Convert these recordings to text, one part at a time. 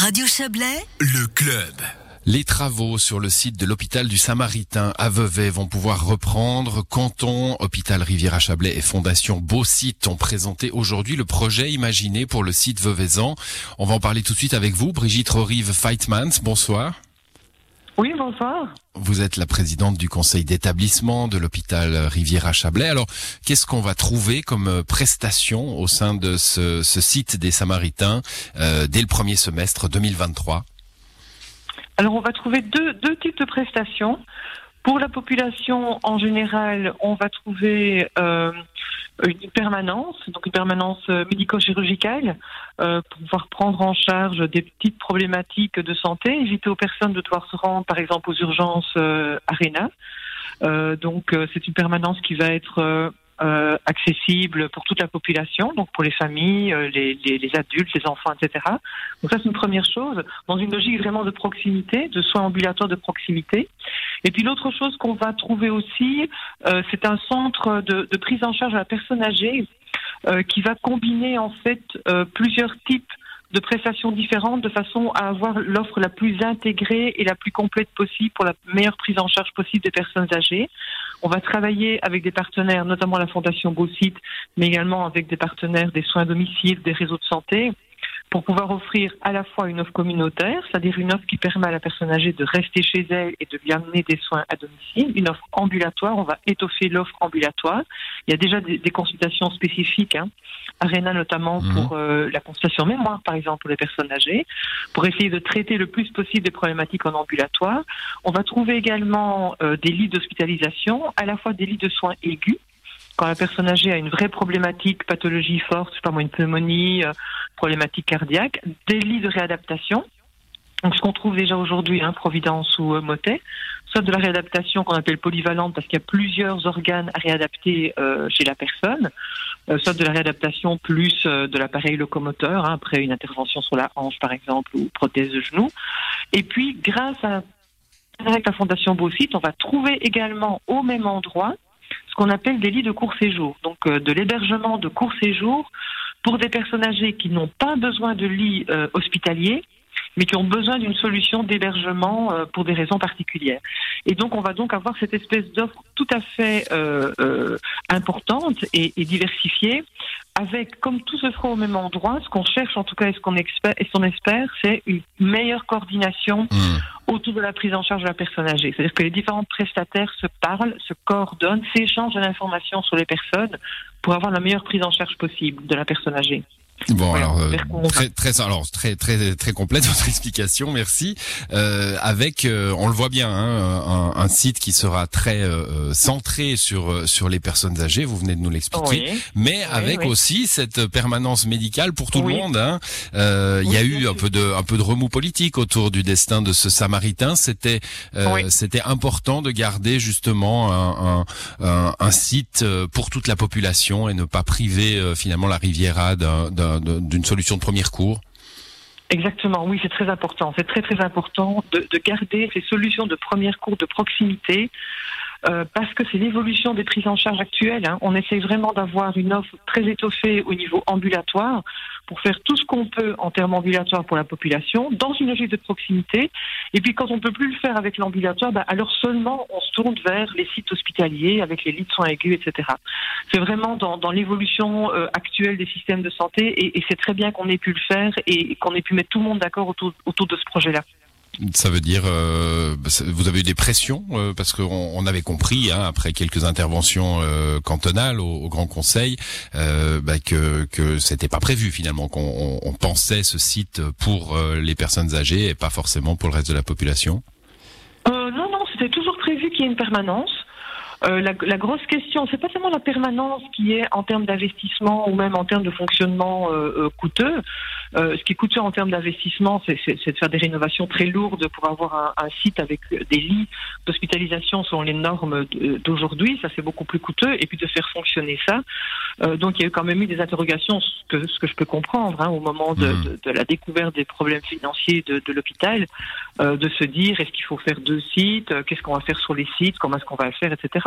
Radio Chablais, le club. Les travaux sur le site de l'hôpital du Samaritain à Vevey vont pouvoir reprendre. Canton, Hôpital Rivière-à-Chablais et Fondation Beau Site ont présenté aujourd'hui le projet imaginé pour le site Vevezan. On va en parler tout de suite avec vous, Brigitte Rorive Feitmans. Bonsoir. Oui, bonsoir. Vous êtes la présidente du conseil d'établissement de l'hôpital Rivière-à-Chablais. Alors, qu'est-ce qu'on va trouver comme prestation au sein de ce, site des Samaritains euh, dès le premier semestre 2023 alors, on va trouver deux, deux types de prestations. Pour la population en général, on va trouver euh, une permanence, donc une permanence euh, médico-chirurgicale, euh, pour pouvoir prendre en charge des petites problématiques de santé, éviter aux personnes de devoir se rendre, par exemple, aux urgences euh, Arena. donc, c'est une permanence qui va être euh, accessible pour toute la population, donc pour les familles, euh, les, les, les, adultes, les enfants, etc. Donc ça c'est une première chose, dans une logique vraiment de proximité, de soins ambulatoires de proximité. Et puis l'autre chose qu'on va trouver aussi, euh, c'est un centre de, prise en charge à la personne âgée qui va combiner en fait plusieurs types de prestations différentes de façon à avoir l'offre la plus intégrée et la plus complète possible pour la meilleure prise en charge possible des personnes âgées. On va travailler avec des partenaires, notamment la Fondation Beausite, mais également avec des partenaires des soins à domicile, des réseaux de santé pour pouvoir offrir à la fois une offre communautaire, c'est-à-dire une offre qui permet à la personne âgée de rester chez elle et de lui amener des soins à domicile, une offre ambulatoire, on va étoffer l'offre ambulatoire. Il y a déjà des, consultations spécifiques, hein, Arena notamment mhm. pour euh, la consultation mémoire, par exemple, pour les personnes âgées, pour essayer de traiter le plus possible des problématiques en ambulatoire. On va trouver également euh, des lits d'hospitalisation, à la fois des lits de soins aigus, quand la personne âgée a une vraie problématique, pathologie forte, je sais pas moi, une pneumonie, euh, problématique cardiaque, des lits de réadaptation. Donc ce qu'on trouve déjà aujourd'hui, hein, Providence ou euh, Motet, soit de la réadaptation qu'on appelle polyvalente parce qu'il y a plusieurs organes à réadapter euh, chez la personne, euh, soit de la réadaptation plus de l'appareil locomoteur, hein, après une intervention sur la hanche par exemple ou prothèse de genou. Et puis grâce à avec la Fondation Beausite, on va trouver également au même endroit ce qu'on appelle des lits de court séjour, donc de l'hébergement de court séjour pour des personnes âgées qui n'ont pas besoin de lit euh, hospitalier, mais qui ont besoin d'une solution d'hébergement euh, pour des raisons particulières. Et donc, on va donc avoir cette espèce d'offre tout à fait euh, importante et, diversifiée, avec, comme tout se fera au même endroit, ce qu'on cherche en tout cas et ce qu'on espère, c'est une meilleure coordination mmh. Autour de la prise en charge de la personne âgée. C'est-à-dire que les différents prestataires se parlent, se coordonnent, s'échangent de l'information sur les personnes pour avoir la meilleure prise en charge possible de la personne âgée. Bon alors euh, très très alors très très très complète votre explication merci. Euh, avec euh, on le voit bien hein, un, un, site qui sera très euh, centré sur sur les personnes âgées vous venez de nous l'expliquer mais avec aussi cette permanence médicale pour tout le monde hein. il y a eu un peu de un peu de remous politique autour du destin de ce Samaritain. C'était c'était important de garder justement un, un, un, site pour toute la population et ne pas priver finalement la Riviera d'un d'une solution de premier cours Exactement, oui, c'est très important. C'est très très important de, de, garder ces solutions de premier cours de proximité euh, parce que c'est l'évolution des prises en charge actuelles. Hein. On essaie vraiment d'avoir une offre très étoffée au niveau ambulatoire pour faire tout ce qu'on peut en termes ambulatoires pour la population, dans une logique de proximité. Et puis quand on ne peut plus le faire avec l'ambulatoire, bah, alors seulement on se tourne vers les sites hospitaliers avec les lits de soins aigus, etc. C'est vraiment dans, dans l'évolution euh, actuelle des systèmes de santé et, et c'est très bien qu'on ait pu le faire et, qu'on ait pu mettre tout le monde d'accord autour, autour de ce projet-là. Ça veut dire, euh, vous avez eu des pressions euh, parce qu'on on avait compris hein, après quelques interventions euh, cantonales au, Grand Conseil bah, que que c'était pas prévu finalement qu'on on pensait ce site pour les personnes âgées et pas forcément pour le reste de la population? non non, c'était toujours prévu qu'il y ait une permanence. La, grosse question, c'est pas seulement la permanence qui est en termes d'investissement ou même en termes de fonctionnement coûteux. Euh, ce qui est coûteux en termes d'investissement, c'est de faire des rénovations très lourdes pour avoir un, un site avec des lits d'hospitalisation selon les normes d'aujourd'hui. Ça, c'est beaucoup plus coûteux. Et puis de faire fonctionner ça. Euh, donc, il y a eu quand même eu des interrogations, ce que, ce que je peux comprendre, hein, au moment de, mmh. de, de, la découverte des problèmes financiers de, de l'hôpital, de se dire est-ce qu'il faut faire deux sites, qu'est-ce qu'on va faire sur les sites, comment est-ce qu'on va le faire, etc.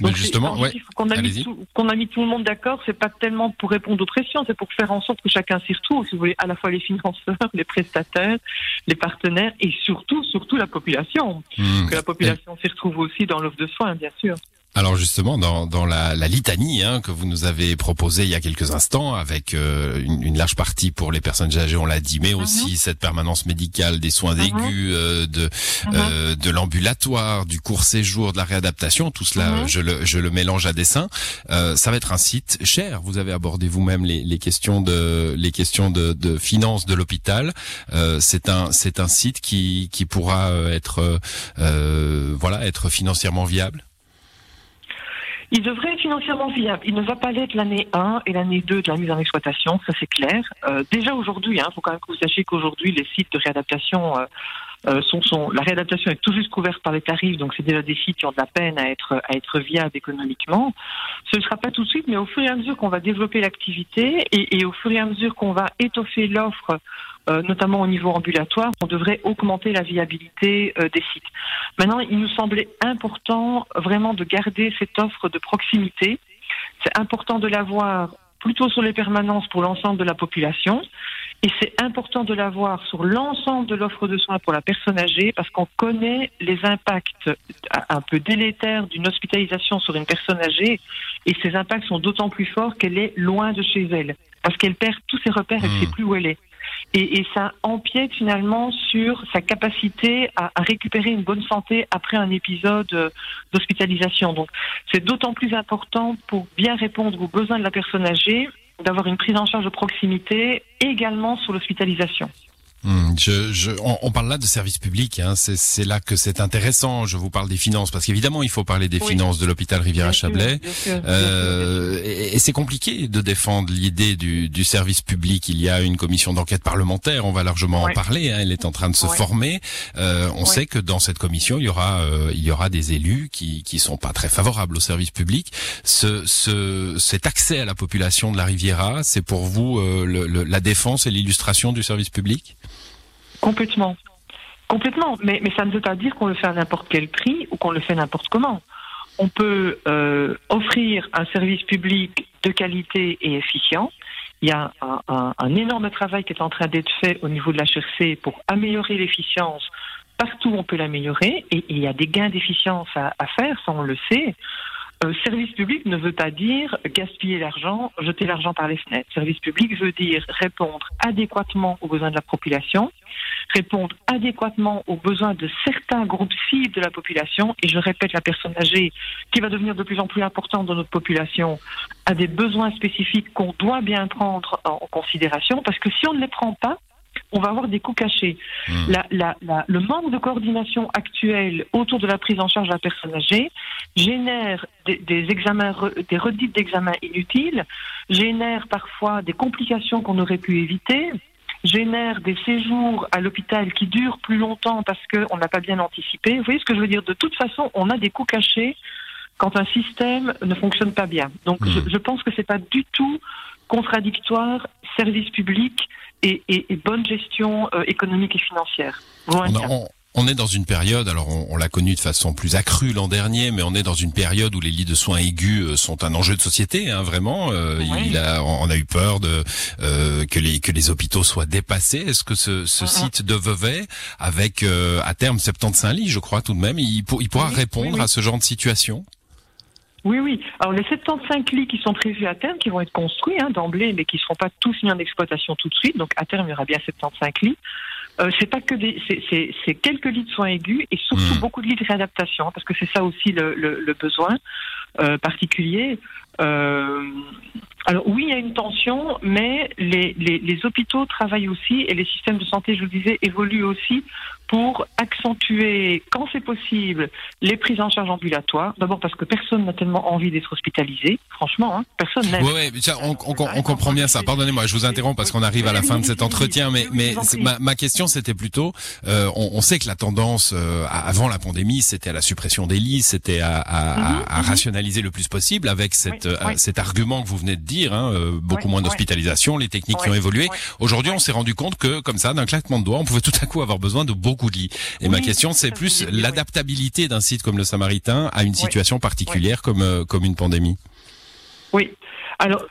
Donc justement, qu'on a, mis tout, qu'on a mis tout le monde d'accord, c'est pas tellement pour répondre aux pressions, c'est pour faire en sorte que chacun s'y retrouve, si vous à la fois les financeurs, les prestataires, les partenaires et surtout, surtout la population. Hmm. Que la population s'y retrouve aussi dans l'offre de soins, bien sûr. Alors justement, dans, dans la, la litanie hein, que vous nous avez proposée il y a quelques instants, avec euh, une, une, large partie pour les personnes âgées, on l'a dit, mais mhm. aussi cette permanence médicale, des soins mhm. aigus, euh, de, mhm. euh, de l'ambulatoire, du court séjour, de la réadaptation, tout cela, je, le, je le mélange à dessein. ça va être un site cher. Vous avez abordé vous-même les, les questions de les questions de, de finances de l'hôpital. c'est un c'est un site qui qui pourra être voilà être financièrement viable. Il devrait être financièrement viable. Il ne va pas l'être l'année 1 et l'année 2 de la mise en exploitation, ça c'est clair. Euh, déjà aujourd'hui, il hein, faut quand même que vous sachiez qu'aujourd'hui, les sites de réadaptation euh, euh, sont, sont, la réadaptation est tout juste couverte par les tarifs, donc c'est déjà des sites qui ont de la peine à être, à être viables économiquement. Ce ne sera pas tout de suite, mais au fur et à mesure qu'on va développer l'activité et, et, au fur et à mesure qu'on va étoffer l'offre euh, notamment au niveau ambulatoire, on devrait augmenter la viabilité euh, des sites. Maintenant, il nous semblait important vraiment de garder cette offre de proximité. C'est important de l'avoir plutôt sur les permanences pour l'ensemble de la population. Et c'est important de l'avoir sur l'ensemble de l'offre de soins pour la personne âgée parce qu'on connaît les impacts un peu délétères d'une hospitalisation sur une personne âgée et ces impacts sont d'autant plus forts qu'elle est loin de chez elle parce qu'elle perd tous ses repères, elle ne sait mmh. plus où elle est et, ça empiète finalement sur sa capacité à, à, récupérer une bonne santé après un épisode euh, d'hospitalisation. Donc c'est d'autant plus important pour bien répondre aux besoins de la personne âgée d'avoir une prise en charge de proximité également sur l'hospitalisation. Hmm, je, je, on, parle là de services publics, hein, c'est là que c'est intéressant. Je vous parle des finances parce qu'évidemment il faut parler des finances de l'hôpital Rivière-à-Chablais. Euh, et, et c'est compliqué de défendre l'idée du, du, service public. Il y a une commission d'enquête parlementaire, on va largement en parler. Hein, elle est en train de se former. Euh, on sait que dans cette commission il y aura euh, il y aura des élus qui qui sont pas très favorables au service public. Ce, ce cet accès à la population de la Riviera, c'est pour vous euh, le, la défense et l'illustration du service public? Complètement. Complètement. Mais, ça ne veut pas dire qu'on le fait à n'importe quel prix ou qu'on le fait n'importe comment. On peut euh, offrir un service public de qualité et efficient. Il y a un, énorme travail qui est en train d'être fait au niveau de la pour améliorer l'efficience. Partout, on peut l'améliorer et, il y a des gains d'efficience à, faire, ça on le sait. Euh, service public ne veut pas dire gaspiller l'argent, jeter l'argent par les fenêtres. Service public veut dire répondre adéquatement aux besoins de la population, répondre adéquatement aux besoins de certains groupes cibles de la population. Et je répète, la personne âgée, qui va devenir de plus en plus importante dans notre population, a des besoins spécifiques qu'on doit bien prendre en considération, parce que si on ne les prend pas, on va avoir des coûts cachés. Hmm. le manque de coordination actuelle autour de la prise en charge de la personne âgée génère des, examens, des redites d'examens inutiles, génère parfois des complications qu'on aurait pu éviter, génère des séjours à l'hôpital qui durent plus longtemps parce qu'on n'a pas bien anticipé. Vous voyez ce que je veux dire? De toute façon, on a des coûts cachés quand un système ne fonctionne pas bien. Donc hmm. je, je pense que c'est pas du tout contradictoire, service public et, et, et bonne gestion euh, économique et financière. On, est dans une période, alors on, l'a connu de façon plus accrue l'an dernier, mais on est dans une période où les lits de soins aigus euh, sont un enjeu de société, hein, vraiment. Euh, il a, on a eu peur de que les que les hôpitaux soient dépassés. Est-ce que ce, ce site de Vevey, avec à terme 75 lits, je crois tout de même, il, il pourra répondre à ce genre de situation? Oui, oui. Alors les 75 lits qui sont prévus à terme, qui vont être construits hein, d'emblée, mais qui ne seront pas tous mis en exploitation tout de suite. Donc à terme, il y aura bien 75 lits. Euh, c'est pas que des, c'est quelques lits de soins aigus et surtout mmh. beaucoup de lits de réadaptation, parce que c'est ça aussi le, le, le besoin euh, particulier. Euh, alors oui, il y a une tension, mais les, les, les, hôpitaux travaillent aussi et les systèmes de santé, je vous le disais, évoluent aussi pour accentuer, quand c'est possible, les prises en charge ambulatoires. D'abord parce que personne n'a tellement envie d'être hospitalisé, franchement, hein, personne n'a. Oui, oui, on, on, on, comprend bien ça. Pardonnez-moi, je vous interromps parce qu'on arrive à la fin de cet entretien, mais, mais ma, ma, question c'était plutôt, euh, on, on, sait que la tendance euh, avant la pandémie, c'était à la suppression des lits, c'était à, à, mhm, à, mhm. rationaliser le plus possible avec cette, euh, cet argument que vous venez de dire, hein, euh, beaucoup moins d'hospitalisation, les techniques qui ont évolué. Aujourd'hui, on s'est rendu compte que, comme ça, d'un claquement de doigts, on pouvait tout à coup avoir besoin de beaucoup beaucoup de lits. Et ma question, c'est plus l'adaptabilité d'un site comme le Samaritain à une situation particulière comme euh, comme une pandémie. Oui. Alors,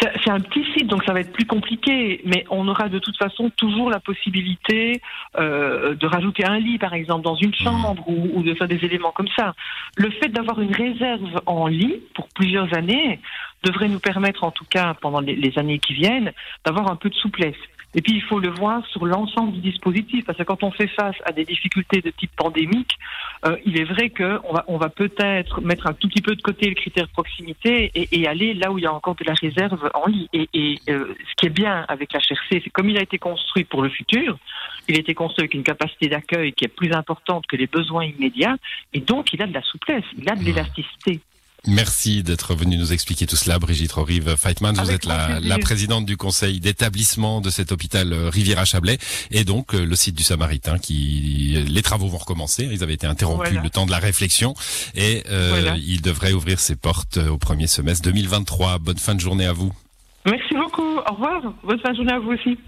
c'est un petit site, donc ça va être plus compliqué, mais on aura de toute façon toujours la possibilité euh, de rajouter un lit, par exemple, dans une chambre ou, de faire des éléments comme ça. Le fait d'avoir une réserve en lit pour plusieurs années devrait nous permettre, en tout cas pendant les années qui viennent, d'avoir un peu de souplesse. Et puis il faut le voir sur l'ensemble du dispositif, parce que quand on fait face à des difficultés de type pandémique, euh, il est vrai qu'on va, on va peut-être mettre un tout petit peu de côté le critère de proximité et, et aller là où il y a encore de la réserve en lit. Et, et euh, ce qui est bien avec l'HRC, c'est comme il a été construit pour le futur, il a été construit avec une capacité d'accueil qui est plus importante que les besoins immédiats, et donc il a de la souplesse, il a de l'élasticité. Merci d'être venu nous expliquer tout cela, Brigitte Rorive Feitman. Vous êtes la, présidente du conseil d'établissement de cet hôpital euh, Riviera-Chablais et donc euh, le site du Samaritain qui les travaux vont recommencer. Ils avaient été interrompus le temps de la réflexion et euh, il devrait ouvrir ses portes au premier semestre 2023. Bonne fin de journée à vous. Merci beaucoup. Au revoir. Bonne fin de journée à vous aussi.